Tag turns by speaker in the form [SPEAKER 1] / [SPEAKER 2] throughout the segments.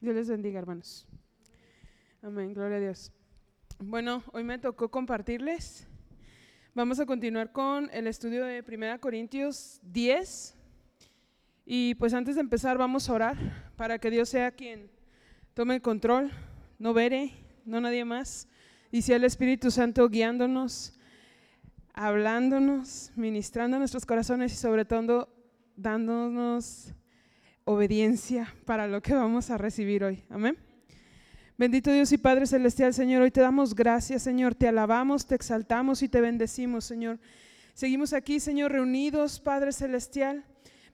[SPEAKER 1] Dios les bendiga, hermanos. Amén, gloria a Dios. Bueno, hoy me tocó compartirles. Vamos a continuar con el estudio de 1 Corintios 10. Y pues antes de empezar vamos a orar para que Dios sea quien tome el control, no veré, no nadie más, y sea el Espíritu Santo guiándonos, hablándonos, ministrando nuestros corazones y sobre todo dándonos obediencia para lo que vamos a recibir hoy. Amén. Bendito Dios y Padre Celestial, Señor, hoy te damos gracias, Señor, te alabamos, te exaltamos y te bendecimos, Señor. Seguimos aquí, Señor, reunidos, Padre Celestial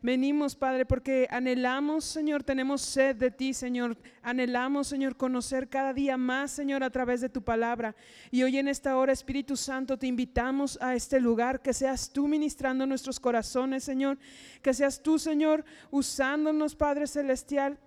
[SPEAKER 1] Venimos, Padre, porque anhelamos, Señor, tenemos sed de ti, Señor. Anhelamos, Señor, conocer cada día más, Señor, a través de tu palabra. Y hoy en esta hora, Espíritu Santo, te invitamos a este lugar, que seas tú ministrando nuestros corazones, Señor. Que seas tú, Señor, usándonos, Padre Celestial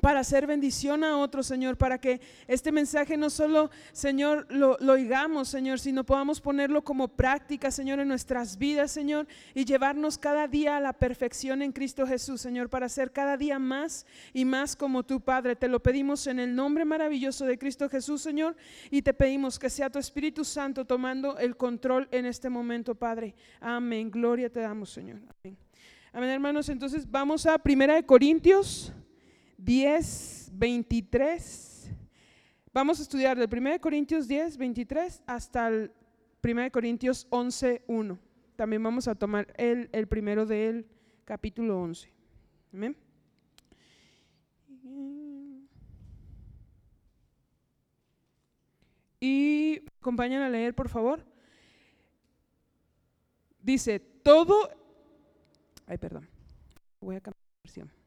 [SPEAKER 1] para hacer bendición a otros, Señor, para que este mensaje no solo, Señor, lo, oigamos, Señor, sino podamos ponerlo como práctica, Señor, en nuestras vidas, Señor, y llevarnos cada día a la perfección en Cristo Jesús, Señor, para ser cada día más y más como tu Padre. Te lo pedimos en el nombre maravilloso de Cristo Jesús, Señor, y te pedimos que sea tu Espíritu Santo tomando el control en este momento, Padre. Amén. Gloria te damos, Señor. Amén. Amén, hermanos. Entonces vamos a Primera de Corintios 10, 23. Vamos a estudiar del 1 Corintios 10, 23 hasta el 1 Corintios 11, 1. También vamos a tomar el, el primero del capítulo 11. Amén. Y acompañan a leer, por favor. Dice, todo... Ay, perdón. Voy a cambiar la versión.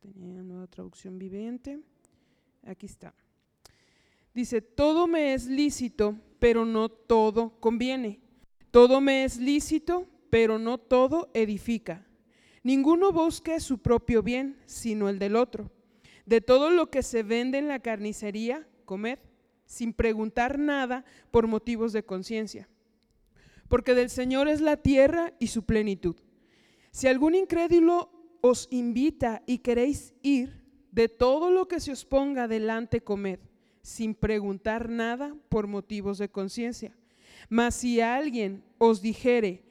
[SPEAKER 1] Tenía nueva traducción viviente. Aquí está. Dice, todo me es lícito, pero no todo conviene. Todo me es lícito, pero no todo edifica. Ninguno busque su propio bien, sino el del otro. De todo lo que se vende en la carnicería, comed, sin preguntar nada por motivos de conciencia. Porque del Señor es la tierra y su plenitud. Si algún incrédulo os invita y queréis ir, de todo lo que se os ponga delante comed, sin preguntar nada por motivos de conciencia. Mas si alguien os dijere,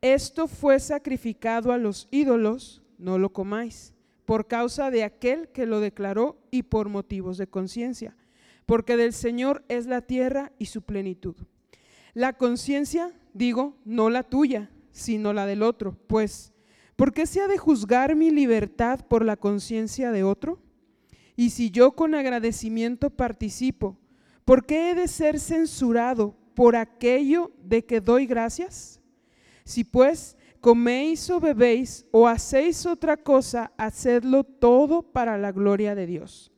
[SPEAKER 1] esto fue sacrificado a los ídolos, no lo comáis, por causa de aquel que lo declaró y por motivos de conciencia, porque del Señor es la tierra y su plenitud. La conciencia, digo, no la tuya, sino la del otro, pues ¿Por qué se ha de juzgar mi libertad por la conciencia de otro? Y si yo con agradecimiento participo, ¿por qué he de ser censurado por aquello de que doy gracias? Si pues coméis o bebéis o hacéis otra cosa, hacedlo todo para la gloria de Dios.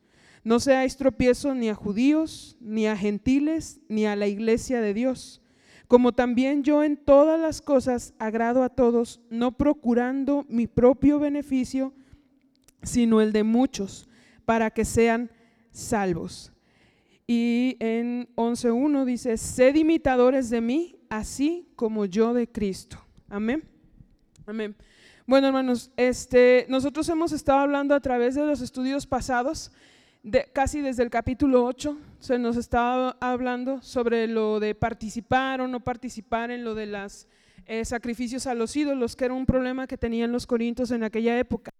[SPEAKER 1] No seáis tropiezo ni a judíos, ni a gentiles, ni a la iglesia de Dios como también yo en todas las cosas agrado a todos, no procurando mi propio beneficio, sino el de muchos, para que sean salvos. Y en 11.1 dice, sed imitadores de mí, así como yo de Cristo. Amén. Amén. Bueno, hermanos, este, nosotros hemos estado hablando a través de los estudios pasados casi desde el capítulo 8 se nos estaba hablando sobre lo de participar o no participar en lo de los eh, sacrificios a los ídolos, que era un problema que tenían los corintios en aquella época,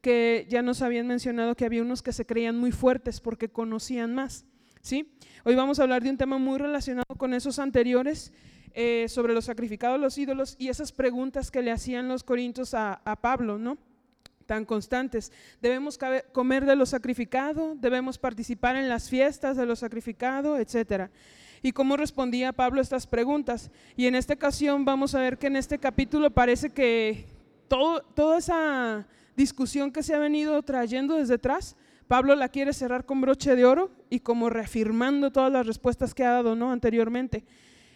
[SPEAKER 1] que ya nos habían mencionado que había unos que se creían muy fuertes porque conocían más. ¿sí? Hoy vamos a hablar de un tema muy relacionado con esos anteriores, eh, sobre los sacrificados a los ídolos y esas preguntas que le hacían los corintios a, a Pablo, ¿no? Tan constantes. Debemos comer de lo sacrificado, debemos participar en las fiestas de lo sacrificado, etc. ¿Y cómo respondía Pablo estas preguntas? Y en esta ocasión vamos a ver que en este capítulo parece que todo, toda esa discusión que se ha venido trayendo desde atrás, Pablo la quiere cerrar con broche de oro y como reafirmando todas las respuestas que ha dado ¿no? anteriormente.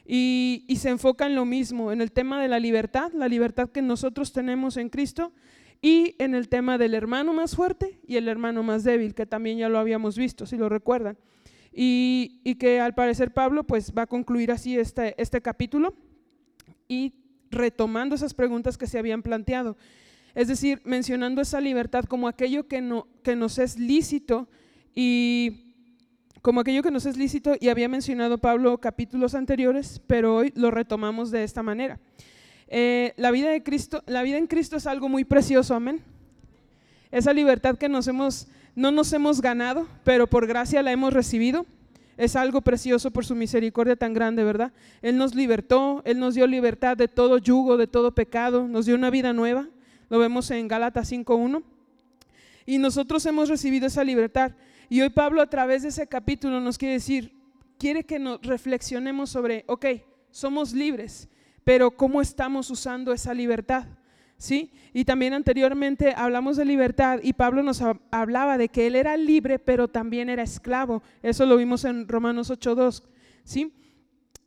[SPEAKER 1] Y, y, se enfoca en lo mismo, en el tema de la libertad, la libertad que nosotros tenemos en Cristo y en el tema del hermano más fuerte y el hermano más débil, que también ya lo habíamos visto, si lo recuerdan. Y, que al parecer Pablo pues va a concluir así este, este capítulo y retomando esas preguntas que se habían planteado. es decir, mencionando esa libertad como aquello que, no, que nos es lícito y como aquello que nos es lícito y había mencionado Pablo capítulos anteriores, pero hoy lo retomamos de esta manera. Eh, la, vida de Cristo, la vida en Cristo es algo muy precioso, amén. Esa libertad que nos hemos, no nos hemos ganado, pero por gracia la hemos recibido. Es algo precioso por su misericordia tan grande, ¿verdad? Él nos libertó, Él nos dio libertad de todo yugo, de todo pecado, nos dio una vida nueva. Lo vemos en Gálatas 5.1. Y nosotros hemos recibido esa libertad. Y hoy Pablo a través de ese capítulo nos quiere decir, quiere que nos reflexionemos sobre, ok, somos libres, pero ¿cómo estamos usando esa libertad? ¿Sí? Y también anteriormente hablamos de libertad y Pablo nos hablaba de que él era libre, pero también era esclavo. Eso lo vimos en Romanos 8.2, ¿sí?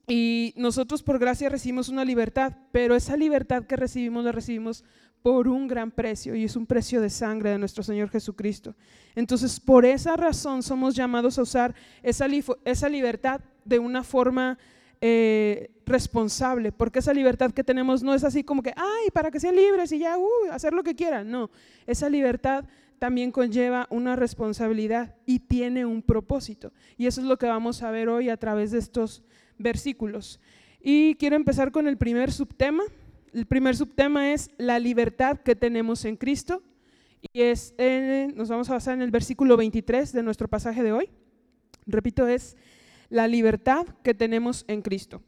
[SPEAKER 1] Y nosotros por gracia recibimos una libertad, pero esa libertad que recibimos la recibimos por un gran precio y es un precio de sangre de nuestro Señor Jesucristo. Entonces, por esa razón somos llamados a usar esa, esa libertad de una forma eh, responsable, porque esa libertad que tenemos no es así como que, ay, para que sean libres y ya, uh, hacer lo que quieran. No, esa libertad también conlleva una responsabilidad y tiene un propósito. Y eso es lo que vamos a ver hoy a través de estos versículos. Y quiero empezar con el primer subtema, el primer subtema es la libertad que tenemos en Cristo y es, nos vamos a basar en el versículo 23 de nuestro pasaje de hoy. Repito, es la libertad que tenemos en Cristo.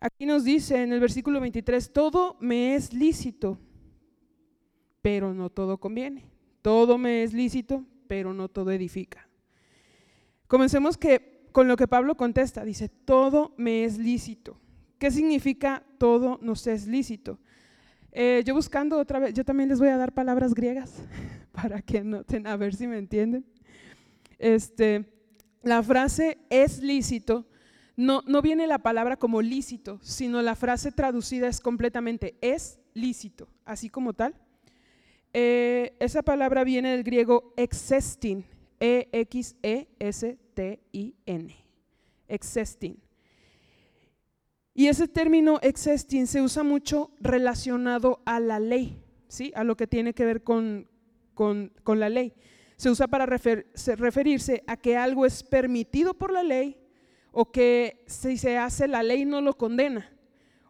[SPEAKER 1] Aquí nos dice en el versículo 23, todo me es lícito, pero no todo conviene. Todo me es lícito, pero no todo edifica. Comencemos que, con lo que Pablo contesta, dice, todo me es lícito. ¿Qué significa todo nos es lícito? Eh, yo buscando otra vez, yo también les voy a dar palabras griegas para que noten, a ver si me entienden. Este, la frase es lícito, no, no viene la palabra como lícito, sino la frase traducida es completamente es lícito, así como tal. Eh, esa palabra viene del griego existing, E-X-E-S-T-I-N, existing. Y ese término existing se usa mucho relacionado a la ley, ¿sí? a lo que tiene que ver con, la ley. Se usa para referirse a que algo es permitido por la ley o que si se hace la ley no lo condena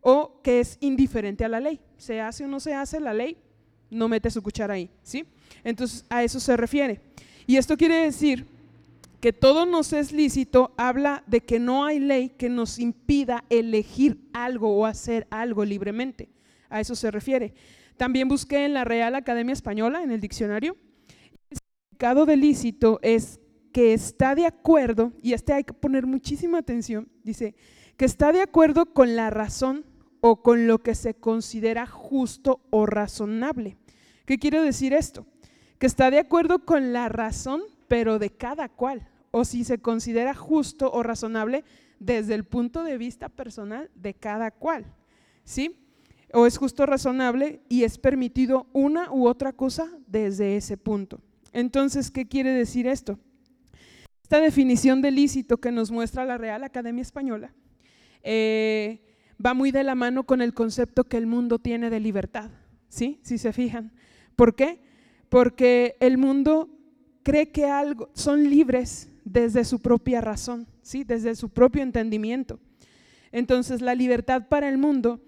[SPEAKER 1] o que es indiferente a la ley. Se hace o no se hace la ley, no mete su cuchara ahí, ¿sí? Entonces a eso se refiere. Y esto quiere decir que todo nos es lícito habla de que no hay ley que nos impida elegir algo o hacer algo libremente. A eso se refiere. También busqué en la Real Academia Española, en el diccionario, el significado de lícito es que está de acuerdo, y este hay que poner muchísima atención, dice, que está de acuerdo con la razón o con lo que se considera justo o razonable. ¿Qué quiere decir esto? Que está de acuerdo con la razón pero de cada cual, o si se considera justo o razonable desde el punto de vista personal de cada cual, ¿sí? O es justo o razonable y es permitido una u otra cosa desde ese punto. Entonces, ¿qué quiere decir esto? Esta definición de lícito que nos muestra la Real Academia Española eh, va muy de la mano con el concepto que el mundo tiene de libertad, ¿sí? Si se fijan. ¿Por qué? Porque el mundo cree que algo, son libres desde su propia razón, ¿sí? desde su propio entendimiento. Entonces la libertad para el mundo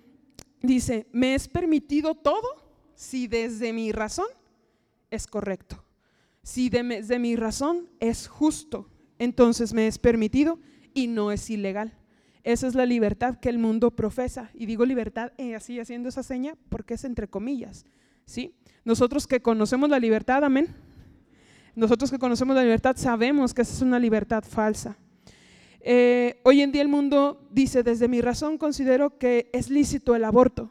[SPEAKER 1] dice, me es permitido todo si desde mi razón es correcto, si desde mi razón es justo, entonces me es permitido y no es ilegal. Esa es la libertad que el mundo profesa. Y digo libertad eh, así haciendo esa seña porque es entre comillas. ¿sí? Nosotros que conocemos la libertad, amén nosotros que conocemos la libertad sabemos que esa es una libertad falsa. Eh, hoy en día el mundo dice, desde mi razón considero que es lícito el aborto.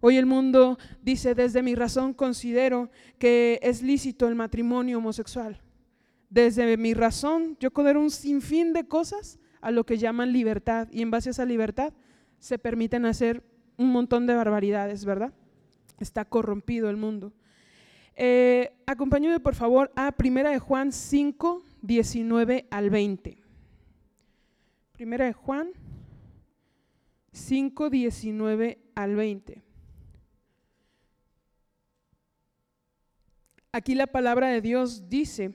[SPEAKER 1] Hoy el mundo dice, desde mi razón considero que es lícito el matrimonio homosexual. Desde mi razón yo considero un sinfín de cosas a lo que llaman libertad y en base a esa libertad se permiten hacer un montón de barbaridades, ¿verdad? Está corrompido el mundo. Eh, acompáñame por favor a Primera de Juan 5, 19 al 20. Primera de Juan 5, 19 al 20. aquí la palabra de Dios dice,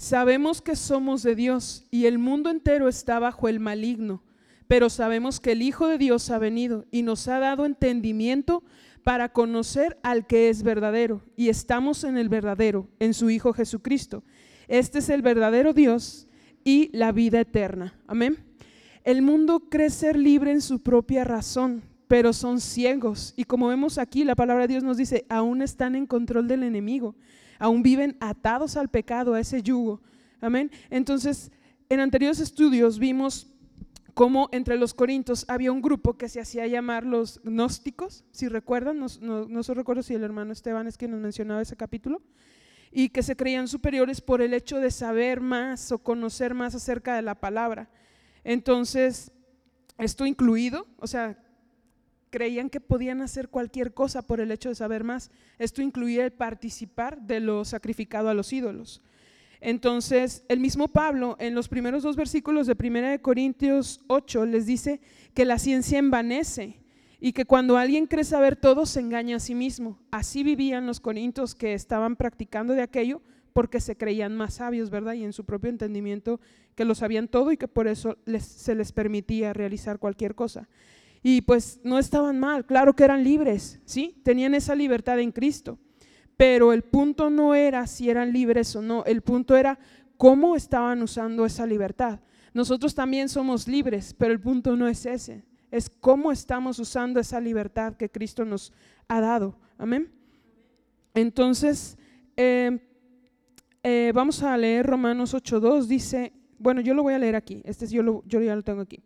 [SPEAKER 1] sabemos que somos de Dios y el mundo entero está bajo el maligno, pero sabemos que el Hijo de Dios ha venido y nos ha dado entendimiento para conocer al que es verdadero y estamos en el verdadero, en su Hijo Jesucristo. Este es el verdadero Dios y la vida eterna. Amén. El mundo cree ser libre en su propia razón, pero son ciegos. Y como vemos aquí, la palabra de Dios nos dice, aún están en control del enemigo, aún viven atados al pecado, a ese yugo. Amén. Entonces, en anteriores estudios vimos cómo entre los corintios había un grupo que se hacía llamar los gnósticos, si recuerdan, no, no, no se recuerdo si el hermano Esteban es quien nos mencionaba ese capítulo, y que se creían superiores por el hecho de saber más o conocer más acerca de la palabra. Entonces, esto incluido, o sea, creían que podían hacer cualquier cosa por el hecho de saber más. Esto incluía el participar de lo sacrificado a los ídolos. Entonces, el mismo Pablo en los primeros dos versículos de 1 Corintios 8 les dice que la ciencia envanece y que cuando alguien cree saber todo se engaña a sí mismo. Así vivían los corintios que estaban practicando de aquello porque se creían más sabios, ¿verdad? Y en su propio entendimiento que lo sabían todo y que por eso se les permitía realizar cualquier cosa. Y pues no estaban mal, claro que eran libres, ¿sí? Tenían esa libertad en Cristo. Pero el punto no era si eran libres o no, el punto era cómo estaban usando esa libertad. Nosotros también somos libres, pero el punto no es ese, es cómo estamos usando esa libertad que Cristo nos ha dado. Amén. Entonces, eh, eh, vamos a leer Romanos 8.2, dice, bueno, yo lo voy a leer aquí, este yo, yo ya lo tengo aquí.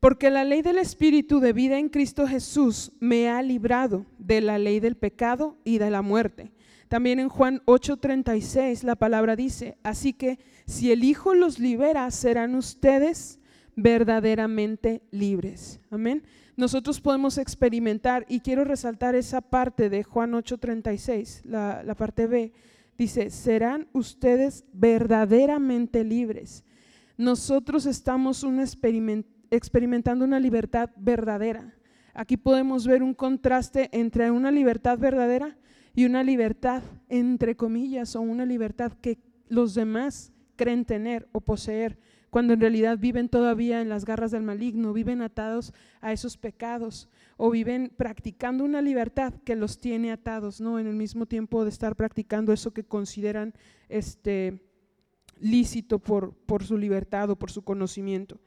[SPEAKER 1] Porque la ley del Espíritu de vida en Cristo Jesús me ha librado de la ley del pecado y de la muerte. También en Juan 8:36 la palabra dice, así que si el Hijo los libera, serán ustedes verdaderamente libres. Amén. Nosotros podemos experimentar, y quiero resaltar esa parte de Juan 8:36, la, la parte B, dice, serán ustedes verdaderamente libres. Nosotros estamos un experimento experimentando una libertad verdadera. Aquí podemos ver un contraste entre una libertad verdadera y una libertad, entre comillas, o una libertad que los demás creen tener o poseer, cuando en realidad viven todavía en las garras del maligno, viven atados a esos pecados o viven practicando una libertad que los tiene atados, ¿no? En el mismo tiempo de estar practicando eso que consideran este lícito por, por su libertad o por su conocimiento.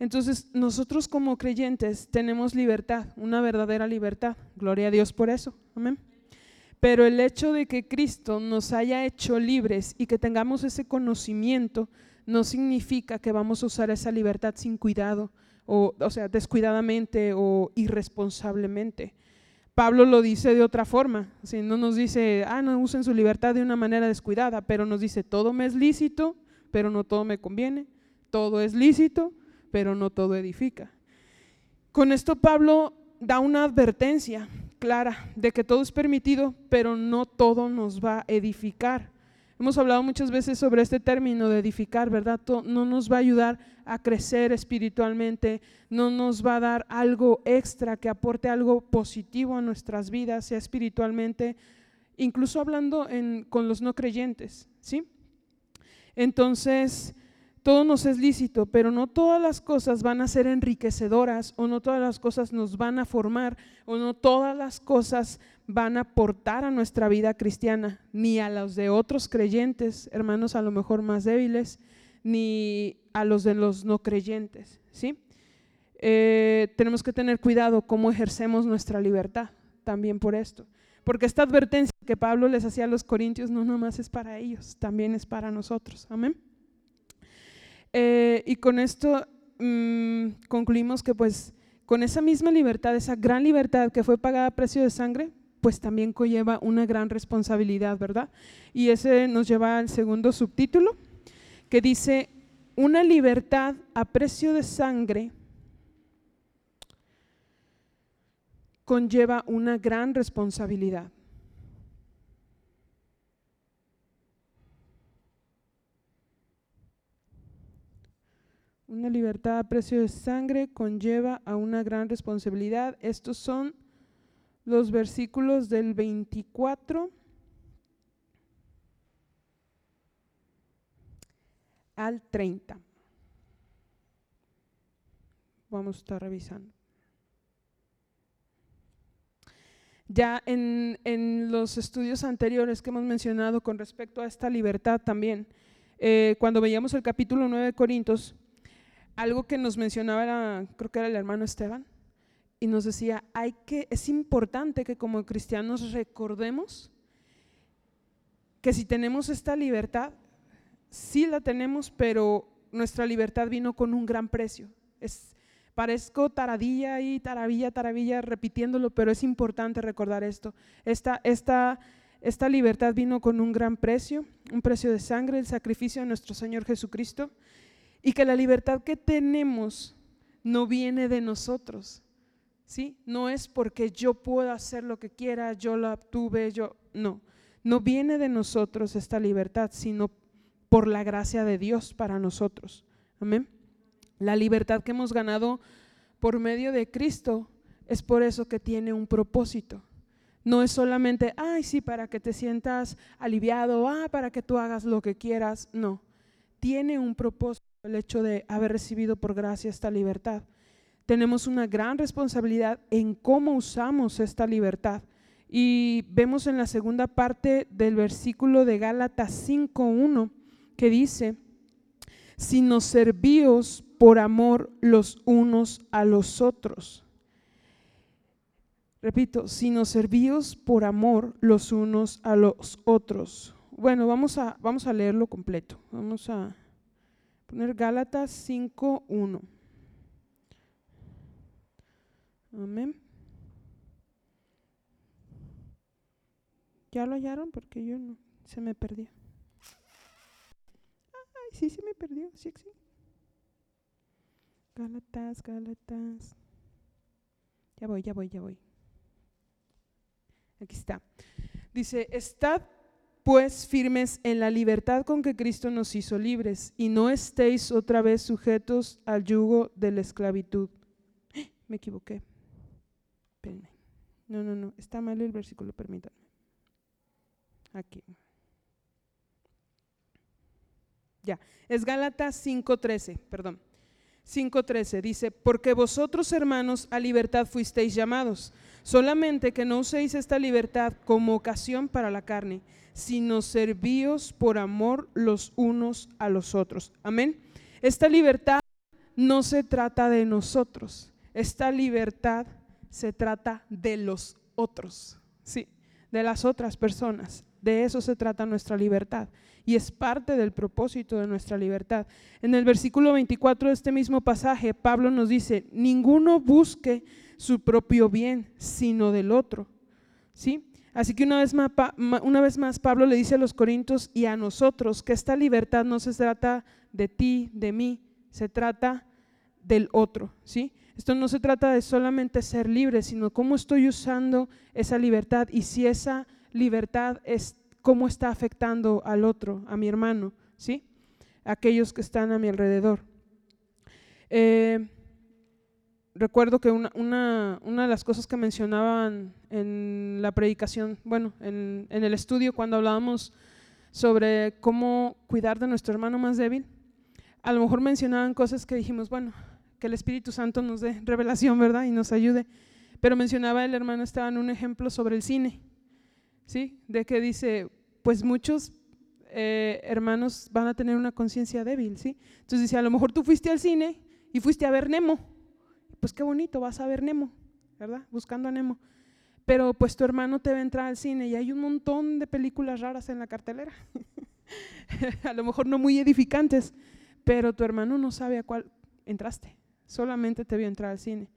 [SPEAKER 1] Entonces, nosotros como creyentes tenemos libertad, una verdadera libertad. Gloria a Dios por eso. Amén. Pero el hecho de que Cristo nos haya hecho libres y que tengamos ese conocimiento no significa que vamos a usar esa libertad sin cuidado, o, o sea, descuidadamente o irresponsablemente. Pablo lo dice de otra forma, si no nos dice, ah, no usen su libertad de una manera descuidada, pero nos dice, todo me es lícito, pero no todo me conviene, todo es lícito, pero no todo edifica. Con esto Pablo da una advertencia clara de que todo es permitido, pero no todo nos va a edificar. Hemos hablado muchas veces sobre este término de edificar, ¿verdad? No nos va a ayudar a crecer espiritualmente, no nos va a dar algo extra que aporte algo positivo a nuestras vidas, sea espiritualmente, incluso hablando con los no creyentes, ¿sí? Entonces, todo nos es lícito, pero no todas las cosas van a ser enriquecedoras o no todas las cosas nos van a formar o no todas las cosas van a aportar a nuestra vida cristiana, ni a los de otros creyentes, hermanos a lo mejor más débiles, ni a los de los no creyentes. ¿sí? Eh, tenemos que tener cuidado cómo ejercemos nuestra libertad también por esto. Porque esta advertencia que Pablo les hacía a los corintios no nomás es para ellos, también es para nosotros. Amén. Eh, y con esto mm, concluimos que pues con esa misma libertad, esa gran libertad que fue pagada a precio de sangre, pues también conlleva una gran responsabilidad, ¿verdad? Y ese nos lleva al segundo subtítulo, que dice, una libertad a precio de sangre conlleva una gran responsabilidad. Una libertad a precio de sangre conlleva a una gran responsabilidad. Estos son los versículos del 24 al 30. Vamos a estar revisando. Ya en, en, los estudios anteriores que hemos mencionado con respecto a esta libertad también, eh, cuando veíamos el capítulo 9 de Corintios, algo que nos mencionaba era, creo que era el hermano Esteban, y nos decía, hay que, es importante que como cristianos recordemos que si tenemos esta libertad, sí la tenemos, pero nuestra libertad vino con un gran precio. Es, Parezco taradilla y taravilla, taravilla repitiéndolo, pero es importante recordar esto. Esta, esta, esta libertad vino con un gran precio, un precio de sangre, el sacrificio de nuestro Señor Jesucristo, y que la libertad que tenemos no viene de nosotros, ¿sí? No es porque yo pueda hacer lo que quiera, yo la obtuve, yo, no, no viene de nosotros esta libertad, sino por la gracia de Dios para nosotros. Amén. La libertad que hemos ganado por medio de Cristo es por eso que tiene un propósito. No es solamente, ay, sí, para que te sientas aliviado, ah, para que tú hagas lo que quieras. No, tiene un propósito el hecho de haber recibido por gracia esta libertad. Tenemos una gran responsabilidad en cómo usamos esta libertad. Y vemos en la segunda parte del versículo de Gálatas 5.1 que dice, si nos servíos por amor los unos a los otros. Repito, sino servíos por amor los unos a los otros. Bueno, vamos a, vamos a leerlo completo. Vamos a poner Gálatas 5.1. Amén. ¿Ya lo hallaron? Porque yo no, se me perdió. Ay, sí, se me perdió. Sí, sí. Gálatas, Gálatas. Ya voy, ya voy, ya voy. Aquí está. Dice, estad pues firmes en la libertad con que Cristo nos hizo libres y no estéis otra vez sujetos al yugo de la esclavitud. Me equivoqué. No, no, no, está mal el versículo, permítanme. Aquí. Ya, es Gálatas 5.13, perdón. 5.13 dice, porque vosotros hermanos a libertad fuisteis llamados, solamente que no uséis esta libertad como ocasión para la carne, sino servíos por amor los unos a los otros. Amén. Esta libertad no se trata de nosotros, esta libertad se trata de los otros, sí, de las otras personas. De eso se trata nuestra libertad y es parte del propósito de nuestra libertad. En el versículo 24 de este mismo pasaje, Pablo nos dice, ninguno busque su propio bien, sino del otro. ¿Sí? Así que una vez, más, una vez más Pablo le dice a los corintios y a nosotros que esta libertad no se trata de ti, de mí, se trata del otro, ¿sí? Esto no se trata de solamente ser libre, sino cómo estoy usando esa libertad y si esa libertad es cómo está afectando al otro, a mi hermano, ¿sí? Aquellos que están a mi alrededor. Eh, recuerdo que una, una, de las cosas que mencionaban en la predicación, bueno, en, en el estudio cuando hablábamos sobre cómo cuidar de nuestro hermano más débil, a lo mejor mencionaban cosas que dijimos, bueno, que el Espíritu Santo nos dé revelación, ¿verdad? Y nos ayude. Pero mencionaba el hermano Esteban un ejemplo sobre el cine. ¿Sí? De que dice, pues muchos eh, hermanos van a tener una conciencia débil, ¿sí? Entonces dice, a lo mejor tú fuiste al cine y fuiste a ver Nemo, pues qué bonito, vas a ver Nemo, ¿verdad? Buscando a Nemo. Pero pues tu hermano te va a entrar al cine y hay un montón de películas raras en la cartelera, a lo mejor no muy edificantes, pero tu hermano no sabe a cuál entraste, solamente te vio entrar al cine.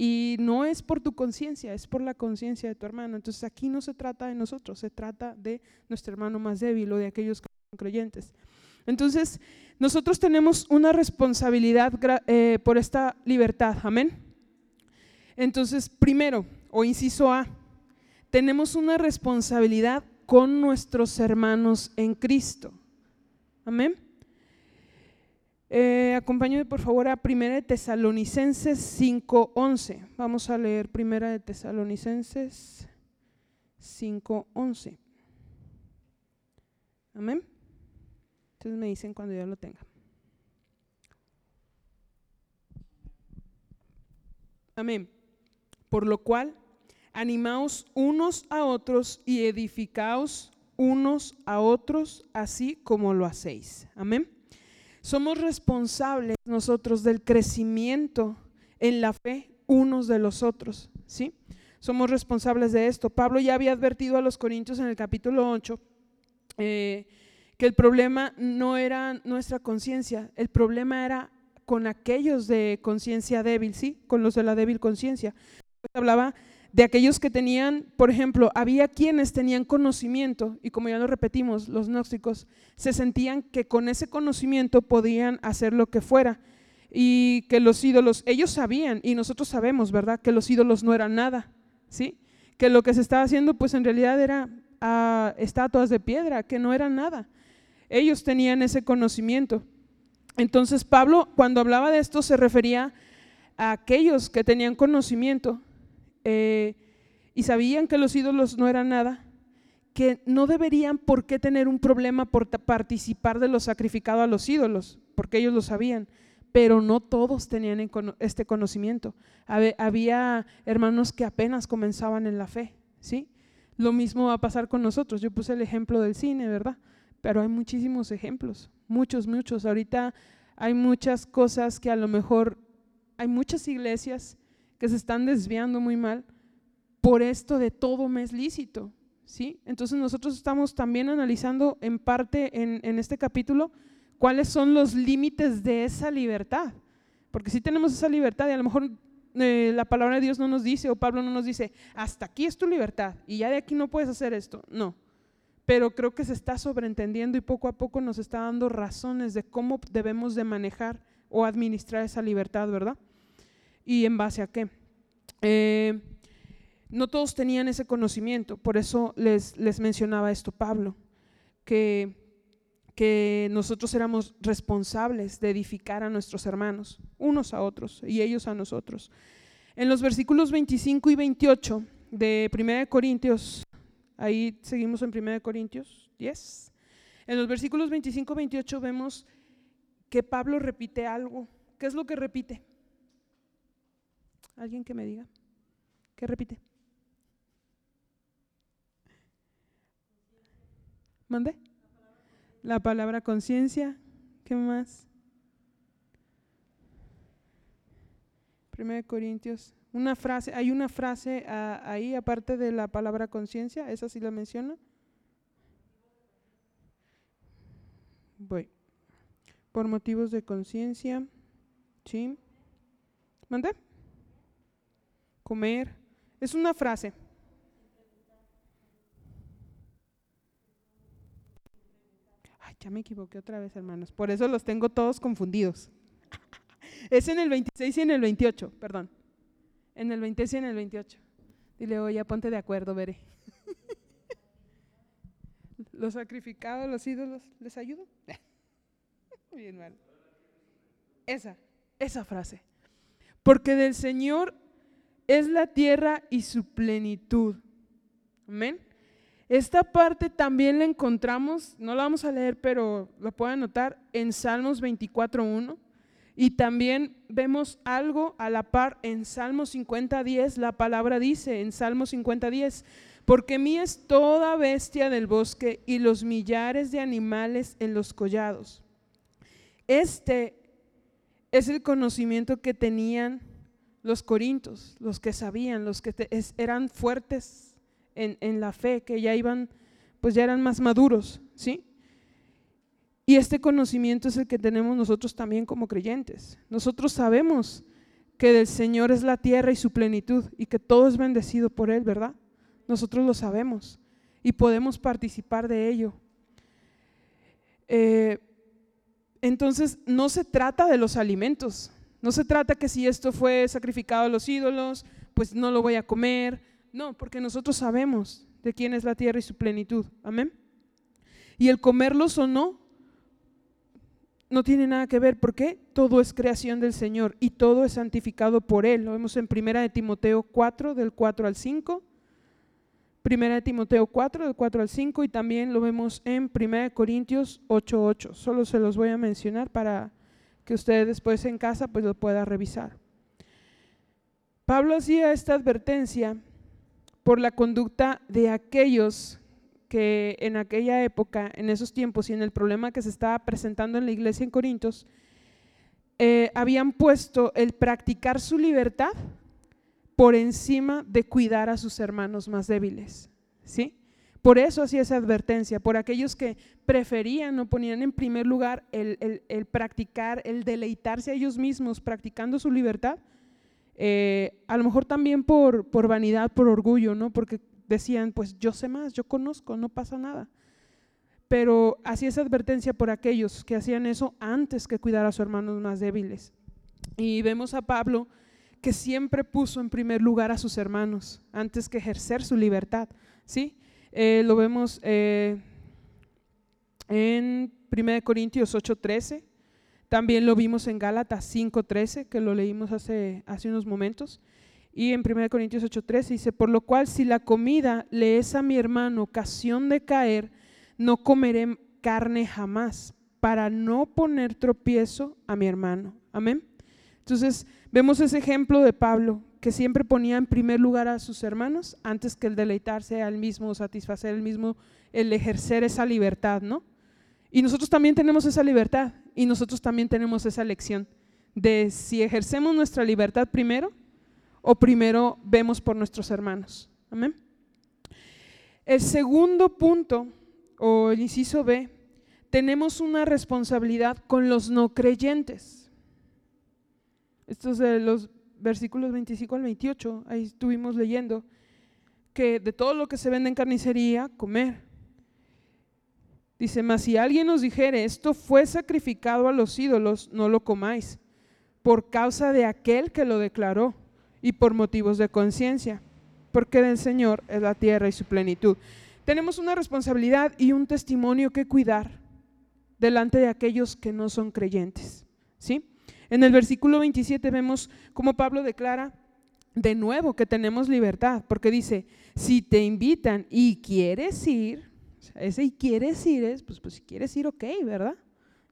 [SPEAKER 1] Y no es por tu conciencia, es por la conciencia de tu hermano. Entonces aquí no se trata de nosotros, se trata de nuestro hermano más débil o de aquellos que son creyentes. Entonces, nosotros tenemos una responsabilidad eh, por esta libertad, amén. Entonces, primero, o inciso A, tenemos una responsabilidad con nuestros hermanos en Cristo. Amén. Eh, por favor a Primera de Tesalonicenses 5.11. Vamos a leer Primera de Tesalonicenses 5.11. Amén. Entonces me dicen cuando ya lo tenga. Amén. Por lo cual, animaos unos a otros y edificaos unos a otros, así como lo hacéis. Amén. Somos responsables nosotros del crecimiento en la fe unos de los otros, ¿sí? Somos responsables de esto. Pablo ya había advertido a los corintios en el capítulo 8 eh, que el problema no era nuestra conciencia, el problema era con aquellos de conciencia débil, ¿sí? Con los de la débil conciencia. Hablaba de aquellos que tenían, por ejemplo, había quienes tenían conocimiento, y como ya lo repetimos, los gnósticos se sentían que con ese conocimiento podían hacer lo que fuera, y que los ídolos, ellos sabían, y nosotros sabemos, ¿verdad?, que los ídolos no eran nada, ¿sí? Que lo que se estaba haciendo, pues en realidad era a estatuas de piedra, que no eran nada. Ellos tenían ese conocimiento. Entonces Pablo, cuando hablaba de esto, se refería a aquellos que tenían conocimiento eh, y sabían que los ídolos no eran nada, que no deberían por qué tener un problema por participar de lo sacrificado a los ídolos, porque ellos lo sabían, pero no todos tenían este conocimiento. Había hermanos que apenas comenzaban en la fe, ¿sí? Lo mismo va a pasar con nosotros. Yo puse el ejemplo del cine, ¿verdad? Pero hay muchísimos ejemplos, muchos, muchos. Ahorita hay muchas cosas que a lo mejor, hay muchas iglesias que se están desviando muy mal por esto de todo me es lícito, ¿sí? Entonces nosotros estamos también analizando en parte en, en este capítulo cuáles son los límites de esa libertad, porque si tenemos esa libertad y a lo mejor eh, la palabra de Dios no nos dice o Pablo no nos dice, hasta aquí es tu libertad y ya de aquí no puedes hacer esto, no. Pero creo que se está sobreentendiendo y poco a poco nos está dando razones de cómo debemos de manejar o administrar esa libertad, ¿verdad? ¿Y en base a qué? Eh, no todos tenían ese conocimiento, por eso les, les mencionaba esto Pablo, que, que nosotros éramos responsables de edificar a nuestros hermanos, unos a otros y ellos a nosotros. En los versículos 25 y 28 de 1 Corintios, ahí seguimos en 1 Corintios 10, en los versículos 25 y 28 vemos que Pablo repite algo. ¿Qué es lo que repite? ¿Alguien que me diga? ¿Qué repite? ¿Mande? La palabra conciencia. ¿Qué más? Primero Corintios. Una frase, hay una frase ah, ahí aparte de la palabra conciencia, esa sí la menciona. Voy. Por motivos de conciencia. ¿Sí? ¿Mande? Comer. Es una frase. Ay, ya me equivoqué otra vez, hermanos. Por eso los tengo todos confundidos. es en el 26 y en el 28, perdón. En el 26 y en el 28. Dile, oye, ponte de acuerdo, veré. los sacrificados, los ídolos, ¿les ayudo? Bien mal. Esa, esa frase. Porque del Señor es la tierra y su plenitud. Amén. Esta parte también la encontramos, no la vamos a leer, pero lo pueden notar en Salmos 24.1. Y también vemos algo a la par en Salmos 50.10. La palabra dice en Salmos 50.10, porque mí es toda bestia del bosque y los millares de animales en los collados. Este es el conocimiento que tenían los corintos, los que sabían, los que eran fuertes en, la fe, que ya iban, pues ya eran más maduros, ¿sí? Y este conocimiento es el que tenemos nosotros también como creyentes. Nosotros sabemos que del Señor es la tierra y su plenitud y que todo es bendecido por Él, ¿verdad? Nosotros lo sabemos y podemos participar de ello. Eh, entonces, no se trata de los alimentos, no se trata que si esto fue sacrificado a los ídolos, pues no lo voy a comer. No, porque nosotros sabemos de quién es la tierra y su plenitud. Amén. Y el comerlos o no, no tiene nada que ver porque todo es creación del Señor y todo es santificado por Él. Lo vemos en 1 de Timoteo 4, del 4 al 5. Primera de Timoteo 4, del 4 al 5, y también lo vemos en 1 Corintios 8, 8. Solo se los voy a mencionar para que usted después en casa pues lo pueda revisar. Pablo hacía esta advertencia por la conducta de aquellos que en aquella época, en esos tiempos y en el problema que se estaba presentando en la iglesia en Corintios, eh, habían puesto el practicar su libertad por encima de cuidar a sus hermanos más débiles. ¿Sí? Por eso hacía esa advertencia, por aquellos que preferían o ponían en primer lugar el, practicar, el deleitarse a ellos mismos practicando su libertad, eh, a lo mejor también por, por vanidad, por orgullo, ¿no? Porque decían, pues yo sé más, yo conozco, no pasa nada. Pero hacía esa advertencia por aquellos que hacían eso antes que cuidar a sus hermanos más débiles. Y vemos a Pablo que siempre puso en primer lugar a sus hermanos antes que ejercer su libertad. ¿sí? Eh, lo vemos eh, en 1 Corintios 8:13, también lo vimos en Gálatas 5:13, que lo leímos hace, hace unos momentos, y en 1 Corintios 8:13 dice, por lo cual si la comida le es a mi hermano ocasión de caer, no comeré carne jamás, para no poner tropiezo a mi hermano. Amén. Entonces, vemos ese ejemplo de Pablo, que siempre ponía en primer lugar a sus hermanos antes que el deleitarse al mismo, satisfacer el mismo, el ejercer esa libertad, ¿no? Y nosotros también tenemos esa libertad y nosotros también tenemos esa lección de si ejercemos nuestra libertad primero o primero vemos por nuestros hermanos. Amén. El segundo punto, o el inciso B, tenemos una responsabilidad con los no creyentes. Estos de los versículos 25 al 28, ahí estuvimos leyendo que de todo lo que se vende en carnicería, comer. Dice, mas si alguien nos dijere, esto fue sacrificado a los ídolos, no lo comáis, por causa de aquel que lo declaró y por motivos de conciencia, porque del Señor es la tierra y su plenitud. Tenemos una responsabilidad y un testimonio que cuidar delante de aquellos que no son creyentes, ¿sí? En el versículo 27 vemos cómo Pablo declara de nuevo que tenemos libertad, porque dice, si te invitan y quieres ir, ese y quieres ir es, pues, pues si quieres ir, ok, ¿verdad?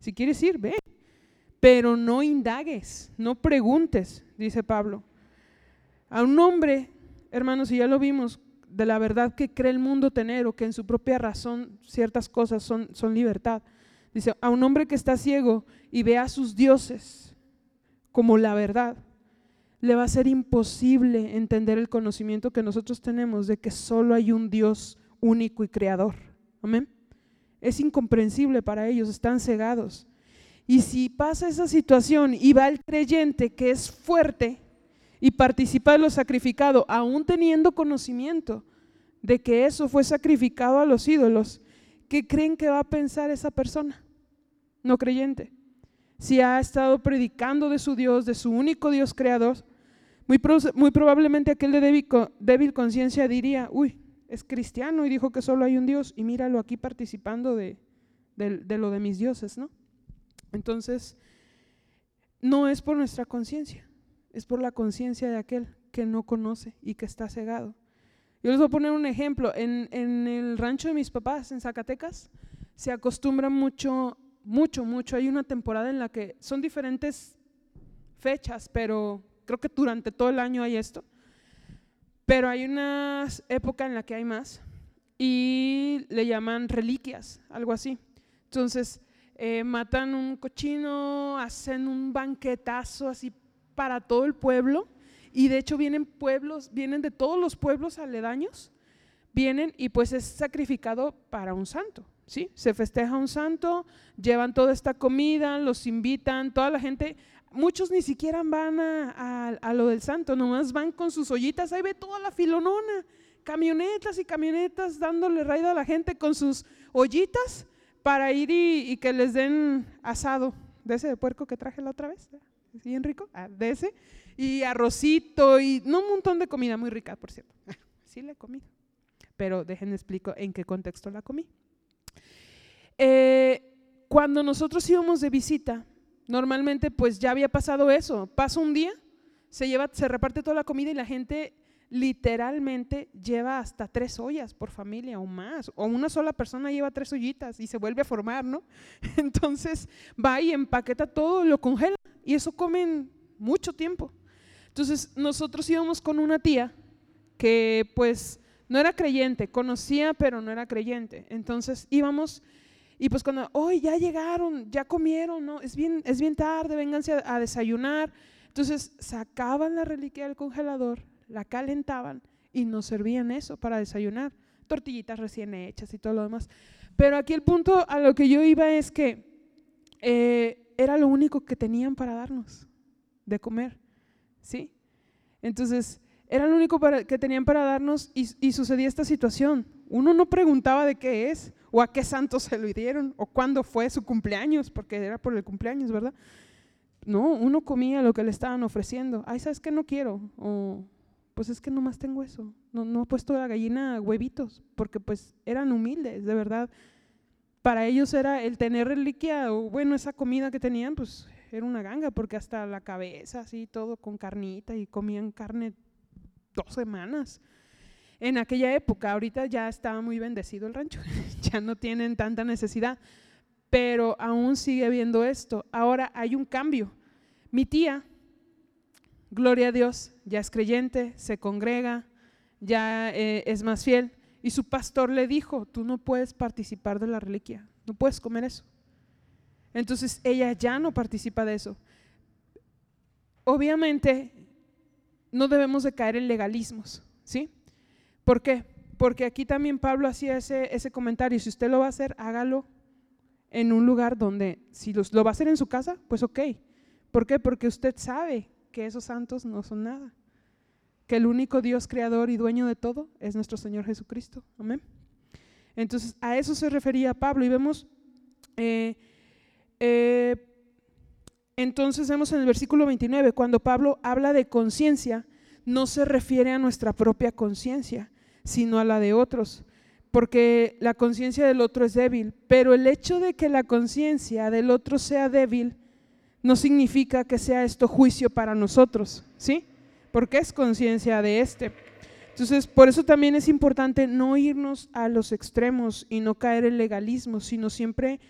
[SPEAKER 1] Si quieres ir, ve, pero no indagues, no preguntes, dice Pablo. A un hombre, hermanos, y ya lo vimos, de la verdad que cree el mundo tener o que en su propia razón ciertas cosas son, son libertad. Dice, a un hombre que está ciego y ve a sus dioses, como la verdad, le va a ser imposible entender el conocimiento que nosotros tenemos de que solo hay un Dios único y creador. Amén. Es incomprensible para ellos, están cegados. Y si pasa esa situación y va el creyente que es fuerte y participa de lo sacrificado, aún teniendo conocimiento de que eso fue sacrificado a los ídolos, ¿qué creen que va a pensar esa persona? No creyente si ha estado predicando de su Dios, de su único Dios creador, muy, probablemente aquel de débil, débil conciencia diría, uy, es cristiano y dijo que solo hay un Dios y míralo aquí participando de, de lo de mis dioses, ¿no? Entonces, no es por nuestra conciencia, es por la conciencia de aquel que no conoce y que está cegado. Yo les voy a poner un ejemplo. En, en el rancho de mis papás, en Zacatecas, se acostumbra mucho mucho, mucho. Hay una temporada en la que son diferentes fechas, pero creo que durante todo el año hay esto. Pero hay una época en la que hay más y le llaman reliquias, algo así. Entonces, eh, matan un cochino, hacen un banquetazo así para todo el pueblo y de hecho vienen pueblos, vienen de todos los pueblos aledaños, vienen y pues es sacrificado para un santo. ¿Sí? Se festeja un santo, llevan toda esta comida, los invitan, toda la gente, muchos ni siquiera van a, lo del santo, nomás van con sus ollitas, ahí ve toda la filonona, camionetas y camionetas dándole raído a la gente con sus ollitas para ir y, que les den asado, de ese de puerco que traje la otra vez, bien rico, ah, de ese, y arrocito y no un montón de comida muy rica, por cierto. Sí la he comido, pero déjenme explico en qué contexto la comí. Eh, cuando nosotros íbamos de visita, normalmente pues ya había pasado eso. Pasa un día, se, lleva, se reparte toda la comida y la gente literalmente lleva hasta tres ollas por familia o más, o una sola persona lleva tres ollitas y se vuelve a formar, ¿no? Entonces va y empaqueta todo, lo congela y eso comen mucho tiempo. Entonces nosotros íbamos con una tía que pues no era creyente, conocía pero no era creyente. Entonces íbamos y pues cuando, hoy ya llegaron, ya comieron, ¿no? Es bien, es bien tarde, vénganse a, desayunar. Entonces sacaban la reliquia del congelador, la calentaban y nos servían eso para desayunar. Tortillitas recién hechas y todo lo demás. Pero aquí el punto a lo que yo iba es que eh, era lo único que tenían para darnos de comer, ¿sí? Entonces, era lo único que tenían para darnos y, y sucedía esta situación. Uno no preguntaba de qué es, o a qué santo se lo dieron, o cuándo fue su cumpleaños, porque era por el cumpleaños, ¿verdad? No, uno comía lo que le estaban ofreciendo. Ay, ¿sabes qué? No quiero. O, pues es que nomás tengo eso. No, no he puesto la gallina huevitos, porque pues eran humildes, de verdad. Para ellos era el tener reliquia, o bueno, esa comida que tenían, pues era una ganga, porque hasta la cabeza, así, todo con carnita, y comían carne dos semanas en aquella época. Ahorita ya estaba muy bendecido el rancho, ya no tienen tanta necesidad, pero aún sigue habiendo esto. Ahora hay un cambio. Mi tía, gloria a Dios, ya es creyente, se congrega, ya eh, es más fiel, y su pastor le dijo, tú no puedes participar de la reliquia, no puedes comer eso. Entonces ella ya no participa de eso. Obviamente no debemos de caer en legalismos, ¿sí? ¿Por qué? Porque aquí también Pablo hacía ese, comentario, si usted lo va a hacer, hágalo en un lugar donde, si lo va a hacer en su casa, pues ok. ¿Por qué? Porque usted sabe que esos santos no son nada, que el único Dios creador y dueño de todo es nuestro Señor Jesucristo. Amén. Entonces, a eso se refería Pablo y vemos, eh, eh, entonces vemos en el versículo 29, cuando Pablo habla de conciencia, no se refiere a nuestra propia conciencia, sino a la de otros, porque la conciencia del otro es débil, pero el hecho de que la conciencia del otro sea débil no significa que sea esto juicio para nosotros, ¿sí? Porque es conciencia de este. Entonces, por eso también es importante no irnos a los extremos y no caer en legalismo, sino siempre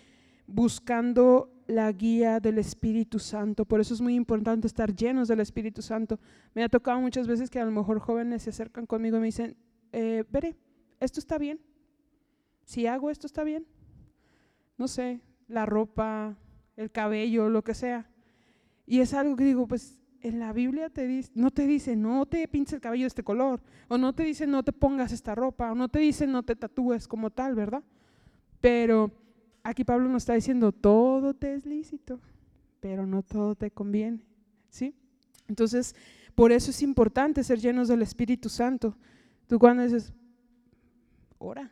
[SPEAKER 1] buscando la guía del Espíritu Santo. Por eso es muy importante estar llenos del Espíritu Santo. Me ha tocado muchas veces que a lo mejor jóvenes se acercan conmigo y me dicen, eh, veré, esto está bien. Si hago esto está bien. No sé, la ropa, el cabello, lo que sea. Y es algo que digo, pues en la Biblia te dice, no te dice, no te pintes el cabello de este color, o no te dice, no te pongas esta ropa, o no te dice, no te tatúes como tal, ¿verdad? Pero aquí Pablo nos está diciendo, todo te es lícito, pero no todo te conviene, ¿sí? Entonces, por eso es importante ser llenos del Espíritu Santo. Tú cuando dices, ora,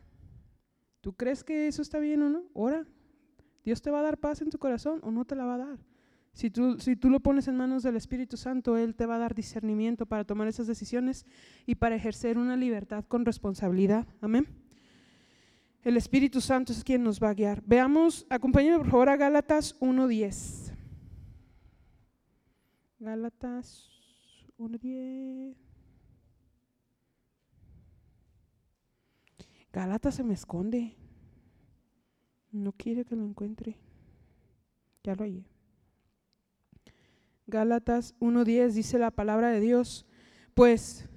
[SPEAKER 1] ¿tú crees que eso está bien o no? Ora. Dios te va a dar paz en tu corazón o no te la va a dar. Si tú, si tú lo pones en manos del Espíritu Santo, Él te va a dar discernimiento para tomar esas decisiones y para ejercer una libertad con responsabilidad. Amén. El Espíritu Santo es quien nos va a guiar. Veamos, acompáñenme por favor a Gálatas 1.10. Gálatas 1.10. Galata se me esconde. No quiere que lo encuentre. Ya lo hallé. Gálatas 1.10 dice la palabra de Dios, pues,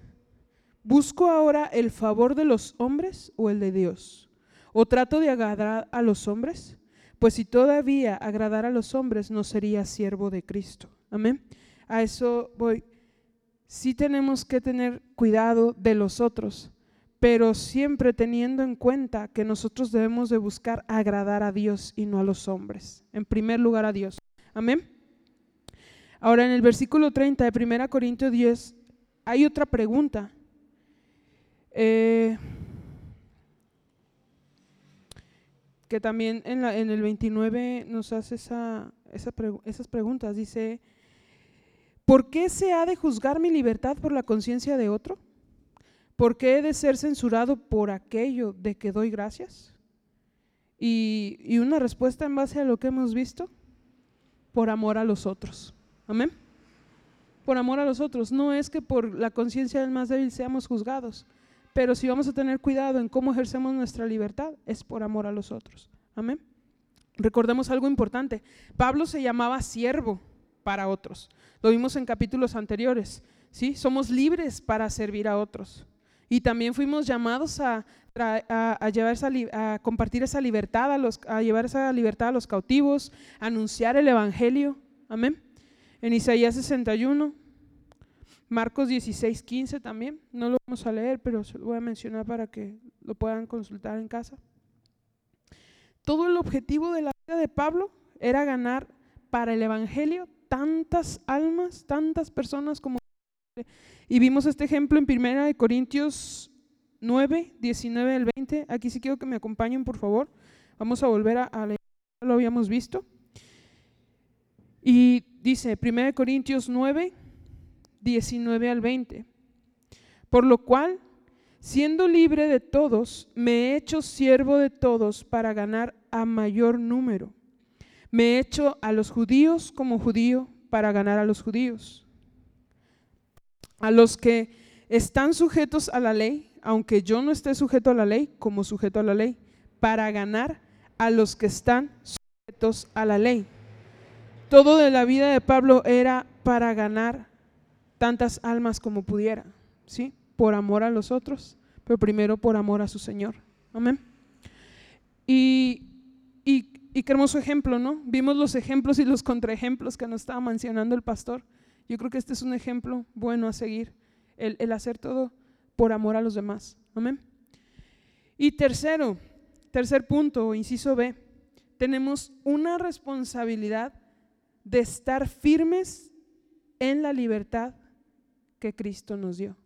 [SPEAKER 1] ¿busco ahora el favor de los hombres o el de Dios? ¿O trato de agradar a los hombres? Pues si todavía agradar a los hombres, no sería siervo de Cristo. Amén. A eso voy. Sí tenemos que tener cuidado de los otros pero siempre teniendo en cuenta que nosotros debemos de buscar agradar a Dios y no a los hombres. En primer lugar a Dios. Amén. Ahora en el versículo 30 de 1 Corintios 10 hay otra pregunta. Eh, que también en, el 29 nos hace esa, esas preguntas. Dice, ¿por qué se ha de juzgar mi libertad por la conciencia de otro? ¿Por qué he de ser censurado por aquello de que doy gracias? Y, una respuesta en base a lo que hemos visto, por amor a los otros. Amén. Por amor a los otros. No es que por la conciencia del más débil seamos juzgados, pero si vamos a tener cuidado en cómo ejercemos nuestra libertad, es por amor a los otros. Amén. Recordemos algo importante. Pablo se llamaba siervo para otros. Lo vimos en capítulos anteriores. ¿sí? Somos libres para servir a otros. Y también fuimos llamados a, a, llevar a compartir esa libertad, a, los, a llevar esa libertad a los cautivos, a anunciar el Evangelio. Amén. En Isaías 61, Marcos 16, 15 también. No lo vamos a leer, pero se lo voy a mencionar para que lo puedan consultar en casa. Todo el objetivo de la vida de Pablo era ganar para el Evangelio tantas almas, tantas personas como... Y vimos este ejemplo en 1 Corintios 9, 19 al 20. Aquí sí quiero que me acompañen, por favor. Vamos a volver a, a leer, lo habíamos visto. Y dice 1 Corintios 9, 19 al 20. Por lo cual, siendo libre de todos, me he hecho siervo de todos para ganar a mayor número. Me he hecho a los judíos como judío para ganar a los judíos. A los que están sujetos a la ley, aunque yo no esté sujeto a la ley, como sujeto a la ley, para ganar a los que están sujetos a la ley. Todo de la vida de Pablo era para ganar tantas almas como pudiera, ¿sí? Por amor a los otros, pero primero por amor a su Señor. Amén. Y, y, qué hermoso ejemplo, ¿no? Vimos los ejemplos y los contraejemplos que nos estaba mencionando el pastor. Yo creo que este es un ejemplo bueno a seguir, el, hacer todo por amor a los demás. Amén. Y tercero, tercer punto, inciso B, tenemos una responsabilidad de estar firmes en la libertad que Cristo nos dio.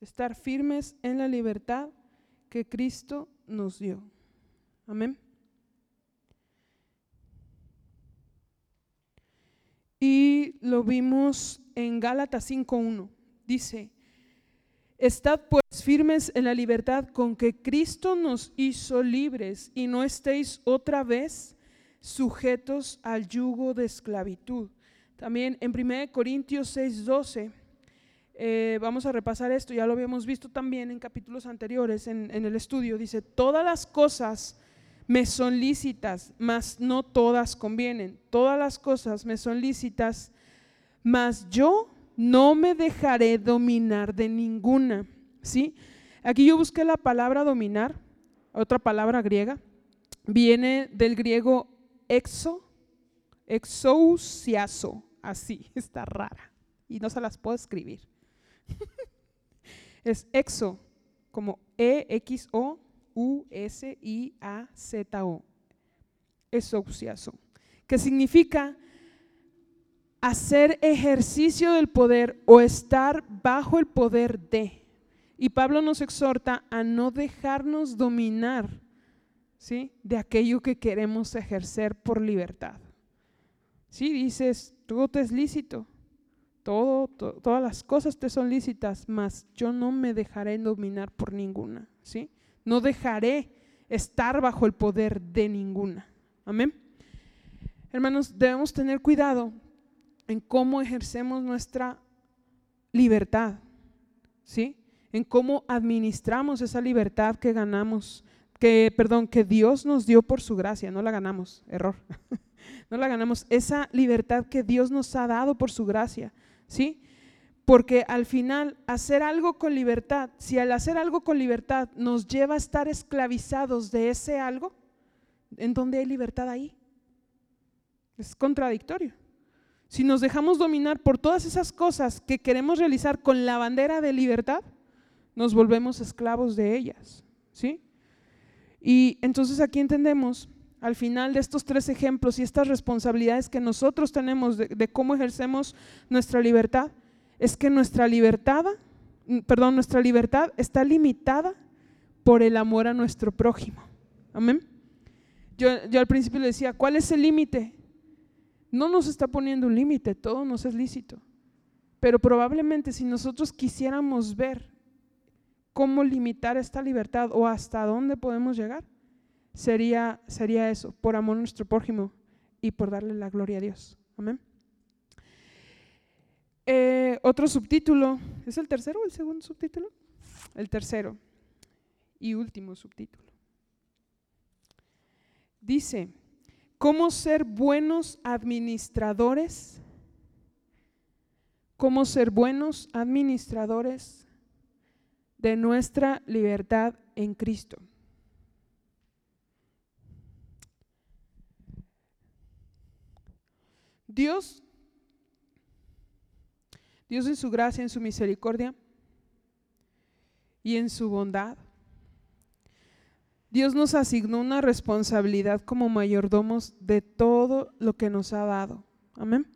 [SPEAKER 1] Estar firmes en la libertad que Cristo nos dio. Amén. Y lo vimos en Gálatas 5.1. Dice, Estad pues firmes en la libertad con que Cristo nos hizo libres y no estéis otra vez sujetos al yugo de esclavitud. También en 1 Corintios 6:12, eh, vamos a repasar esto, ya lo habíamos visto también en capítulos anteriores en, en el estudio, dice, todas las cosas me son lícitas, mas no todas convienen. Todas las cosas me son lícitas, mas yo no me dejaré dominar de ninguna. ¿Sí? Aquí yo busqué la palabra dominar, otra palabra griega, viene del griego exo, exousiaso, así, está rara y no se las puedo escribir. es exo, como E-X-O-U-S-I-A-Z-O, exousiaso, que significa hacer ejercicio del poder o estar bajo el poder de. Y Pablo nos exhorta a no dejarnos dominar ¿sí? de aquello que queremos ejercer por libertad. Si dices, todo te es lícito, todo, todas las cosas te son lícitas, mas yo no me dejaré dominar por ninguna. ¿sí? No dejaré estar bajo el poder de ninguna. Amén. Hermanos, debemos tener cuidado en cómo ejercemos nuestra libertad, ¿sí? En cómo administramos esa libertad que ganamos que, perdón, que Dios nos dio por su gracia, no la ganamos, error, no la ganamos, esa libertad que Dios nos ha dado por su gracia, ¿sí? Porque al final, hacer algo con libertad, si al hacer algo con libertad nos lleva a estar esclavizados de ese algo, ¿en dónde hay libertad ahí? Es contradictorio. Si nos dejamos dominar por todas esas cosas que queremos realizar con la bandera de libertad, nos volvemos esclavos de ellas, ¿sí? Y entonces aquí entendemos al final de estos tres ejemplos y estas responsabilidades que nosotros tenemos de, cómo ejercemos nuestra libertad, es que nuestra libertad, mm, perdón, nuestra libertad está limitada por el amor a nuestro prójimo. Amén. Yo, yo al principio le decía, ¿cuál es el límite? No nos está poniendo un límite, todo nos es lícito. Pero probablemente si nosotros quisiéramos ver cómo limitar esta libertad o hasta dónde podemos llegar, sería, sería eso, por amor a nuestro prójimo y por darle la gloria a Dios. Amén. Eh, otro subtítulo, ¿es el tercero o el segundo subtítulo? El tercero y último subtítulo. Dice, cómo ser buenos administradores, cómo ser buenos administradores de nuestra libertad en Cristo. Dios, Dios en su gracia, en su misericordia y en su bondad, Dios nos asignó una responsabilidad como mayordomos de todo lo que nos ha dado. Amén.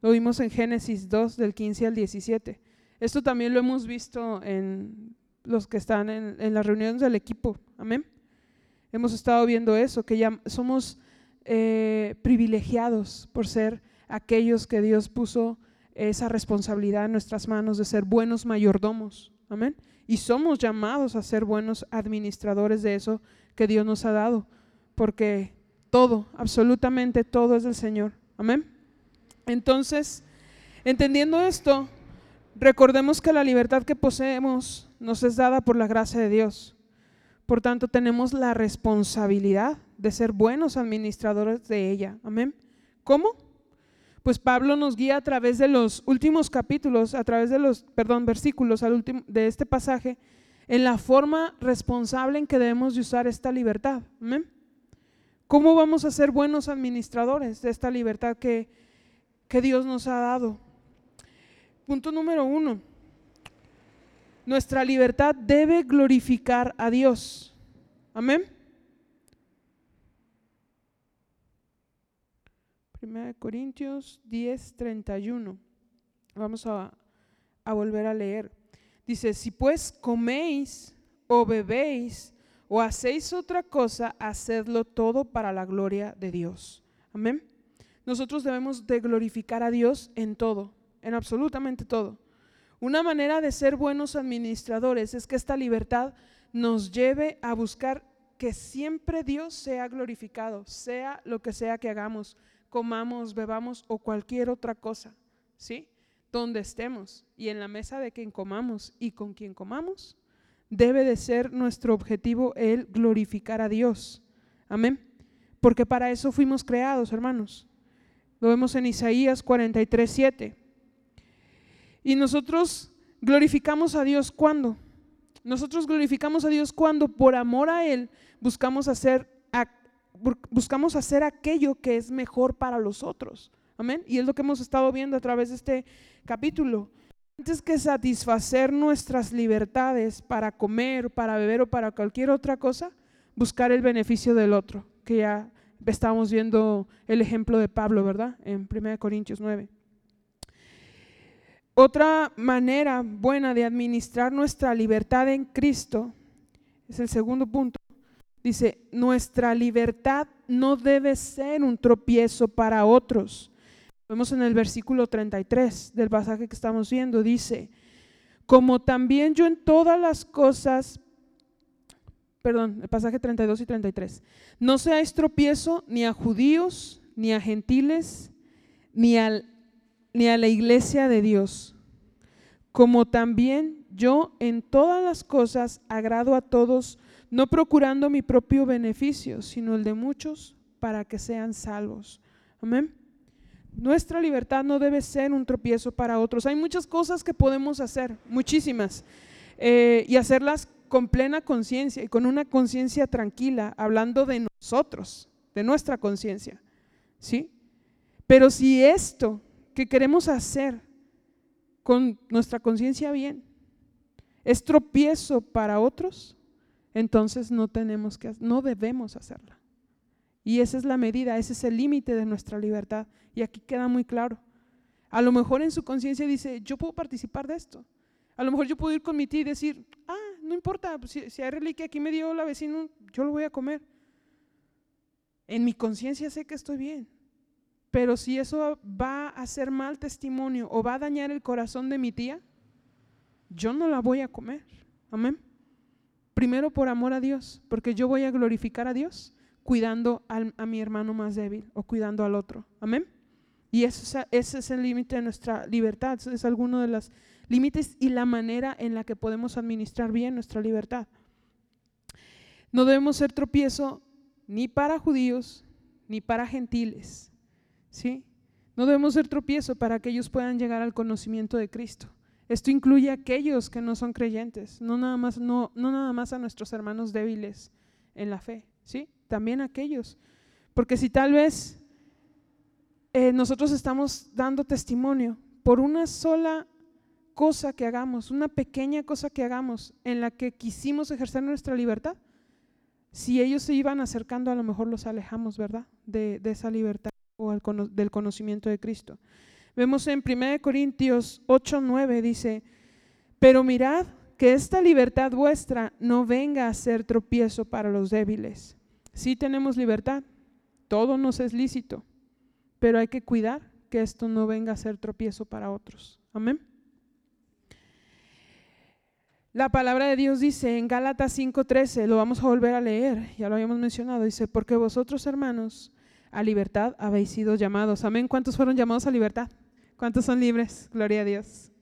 [SPEAKER 1] Lo vimos en Génesis 2 del 15 al 17. Esto también lo hemos visto en los que están en, las reuniones del equipo. Amén. Hemos estado viendo eso, que ya somos eh, privilegiados por ser aquellos que Dios puso esa responsabilidad en nuestras manos de ser buenos mayordomos. Amén. Y somos llamados a ser buenos administradores de eso que Dios nos ha dado, porque todo, absolutamente todo es del Señor. Amén. Entonces, entendiendo esto, Recordemos que la libertad que poseemos nos es dada por la gracia de Dios. Por tanto, tenemos la responsabilidad de ser buenos administradores de ella. Amén. ¿Cómo? Pues Pablo nos guía a través de los últimos capítulos, a través de los, perdón, versículos al último, de este pasaje, en la forma responsable en que debemos de usar esta libertad. Amén. ¿Cómo vamos a ser buenos administradores de esta libertad que, que Dios nos ha dado? Punto número uno. Nuestra libertad debe glorificar a Dios. Amén. Primera de Corintios 10, 31. Vamos a, a volver a leer. Dice, si pues coméis o bebéis o hacéis otra cosa, hacedlo todo para la gloria de Dios. Amén. Nosotros debemos de glorificar a Dios en todo en absolutamente todo. Una manera de ser buenos administradores es que esta libertad nos lleve a buscar que siempre Dios sea glorificado, sea lo que sea que hagamos, comamos, bebamos o cualquier otra cosa, ¿sí? Donde estemos y en la mesa de quien comamos y con quien comamos, debe de ser nuestro objetivo el glorificar a Dios. Amén. Porque para eso fuimos creados, hermanos. Lo vemos en Isaías 43, 7. Y nosotros glorificamos a Dios cuando. Nosotros glorificamos a Dios cuando por amor a Él buscamos hacer, buscamos hacer aquello que es mejor para los otros. Amén. Y es lo que hemos estado viendo a través de este capítulo. Antes que satisfacer nuestras libertades para comer, para beber o para cualquier otra cosa, buscar el beneficio del otro, que ya estábamos viendo el ejemplo de Pablo, ¿verdad? En 1 Corintios 9. Otra manera buena de administrar nuestra libertad en Cristo, es el segundo punto, dice, nuestra libertad no debe ser un tropiezo para otros. Vemos en el versículo 33 del pasaje que estamos viendo, dice, como también yo en todas las cosas, perdón, el pasaje 32 y 33, no seáis tropiezo ni a judíos, ni a gentiles, ni al ni a la iglesia de Dios, como también yo en todas las cosas agrado a todos, no procurando mi propio beneficio, sino el de muchos para que sean salvos. Amén. Nuestra libertad no debe ser un tropiezo para otros. Hay muchas cosas que podemos hacer, muchísimas, eh, y hacerlas con plena conciencia y con una conciencia tranquila, hablando de nosotros, de nuestra conciencia. ¿Sí? Pero si esto que queremos hacer con nuestra conciencia bien es tropiezo para otros, entonces no tenemos que no debemos hacerla. Y esa es la medida, ese es el límite de nuestra libertad y aquí queda muy claro. A lo mejor en su conciencia dice, yo puedo participar de esto. A lo mejor yo puedo ir con mi tía y decir, ah, no importa, pues, si, si hay reliquia aquí me dio la vecina, yo lo voy a comer. En mi conciencia sé que estoy bien. Pero si eso va a ser mal testimonio o va a dañar el corazón de mi tía, yo no la voy a comer. Amén. Primero por amor a Dios, porque yo voy a glorificar a Dios cuidando a mi hermano más débil o cuidando al otro. Amén. Y eso, ese es el límite de nuestra libertad. es alguno de los límites y la manera en la que podemos administrar bien nuestra libertad. No debemos ser tropiezo ni para judíos, ni para gentiles. ¿Sí? No debemos ser tropiezo para que ellos puedan llegar al conocimiento de Cristo. Esto incluye a aquellos que no son creyentes, no nada más, no, no nada más a nuestros hermanos débiles en la fe, ¿sí? También a aquellos. Porque si tal vez eh, nosotros estamos dando testimonio por una sola cosa que hagamos, una pequeña cosa que hagamos en la que quisimos ejercer nuestra libertad, si ellos se iban acercando, a lo mejor los alejamos, ¿verdad? De, esa libertad o del conocimiento de Cristo. Vemos en 1 Corintios 8, 9, dice, pero mirad que esta libertad vuestra no venga a ser tropiezo para los débiles. Sí tenemos libertad, todo nos es lícito, pero hay que cuidar que esto no venga a ser tropiezo para otros. Amén. La palabra de Dios dice en Gálatas 5:13, lo vamos a volver a leer, ya lo habíamos mencionado, dice, porque vosotros hermanos a libertad habéis sido llamados. Amén. ¿Cuántos fueron llamados a libertad? ¿Cuántos son libres? Gloria a Dios.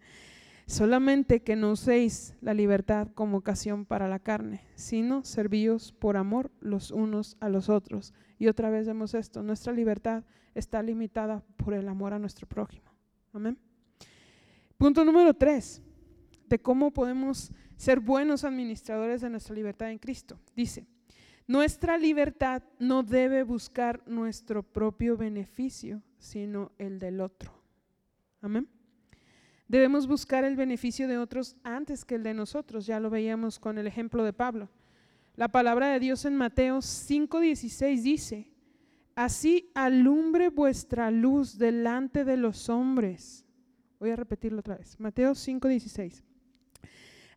[SPEAKER 1] Solamente que no uséis la libertad como ocasión para la carne, sino servíos por amor los unos a los otros. Y otra vez vemos esto, nuestra libertad está limitada por el amor a nuestro prójimo. Amén. Punto número tres, de cómo podemos ser buenos administradores de nuestra libertad en Cristo. Dice, nuestra libertad no debe buscar nuestro propio beneficio, sino el del otro. Amén. Debemos buscar el beneficio de otros antes que el de nosotros. Ya lo veíamos con el ejemplo de Pablo. La palabra de Dios en Mateo 5:16 dice, así alumbre vuestra luz delante de los hombres. Voy a repetirlo otra vez. Mateo 5:16.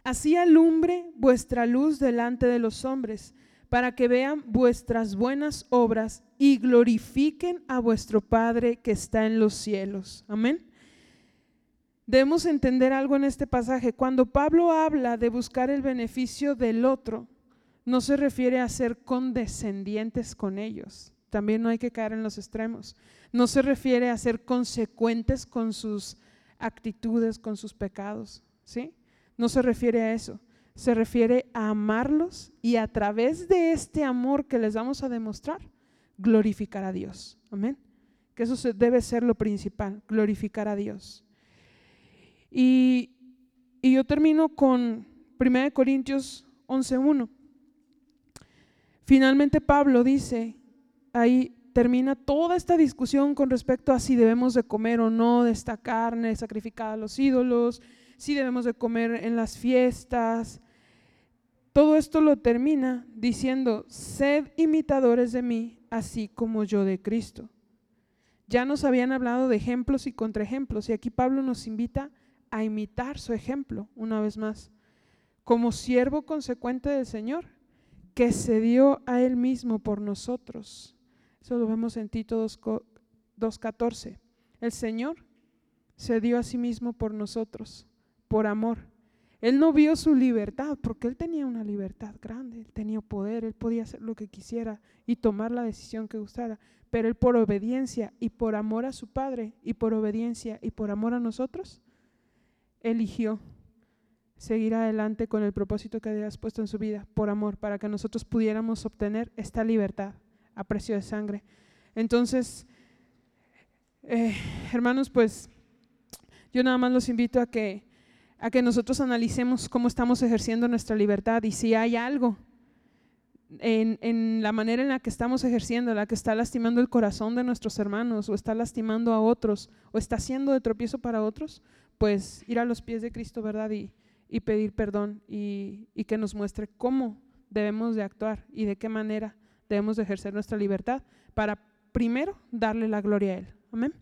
[SPEAKER 1] Así alumbre vuestra luz delante de los hombres, para que vean vuestras buenas obras y glorifiquen a vuestro Padre que está en los cielos. Amén. Debemos entender algo en este pasaje. Cuando Pablo habla de buscar el beneficio del otro, no se refiere a ser condescendientes con ellos. También no hay que caer en los extremos. No se refiere a ser consecuentes con sus actitudes, con sus pecados. ¿sí? No se refiere a eso. Se refiere a amarlos y a través de este amor que les vamos a demostrar, glorificar a Dios. Amén. Que eso debe ser lo principal, glorificar a Dios. Y, yo termino con 1 Corintios 11.1. Finalmente Pablo dice, ahí termina toda esta discusión con respecto a si debemos de comer o no de esta carne sacrificada a los ídolos, si debemos de comer en las fiestas. Todo esto lo termina diciendo, sed imitadores de mí, así como yo de Cristo. Ya nos habían hablado de ejemplos y contraejemplos, y aquí Pablo nos invita a imitar su ejemplo, una vez más, como siervo consecuente del Señor, que se dio a Él mismo por nosotros. Eso lo vemos en Tito 2.14. El Señor se dio a sí mismo por nosotros, por amor. Él no vio su libertad, porque Él tenía una libertad grande, Él tenía poder, Él podía hacer lo que quisiera y tomar la decisión que gustara, pero Él por obediencia y por amor a su Padre y por obediencia y por amor a nosotros, eligió seguir adelante con el propósito que habías puesto en su vida, por amor, para que nosotros pudiéramos obtener esta libertad a precio de sangre. Entonces, eh, hermanos, pues yo nada más los invito a que, a que nosotros analicemos cómo estamos ejerciendo nuestra libertad y si hay algo en, en, la manera en la que estamos ejerciendo, la que está lastimando el corazón de nuestros hermanos o está lastimando a otros o está siendo de tropiezo para otros, pues ir a los pies de Cristo, ¿verdad? Y, pedir perdón y, y, que nos muestre cómo debemos de actuar y de qué manera debemos de ejercer nuestra libertad para primero darle la gloria a Él. Amén.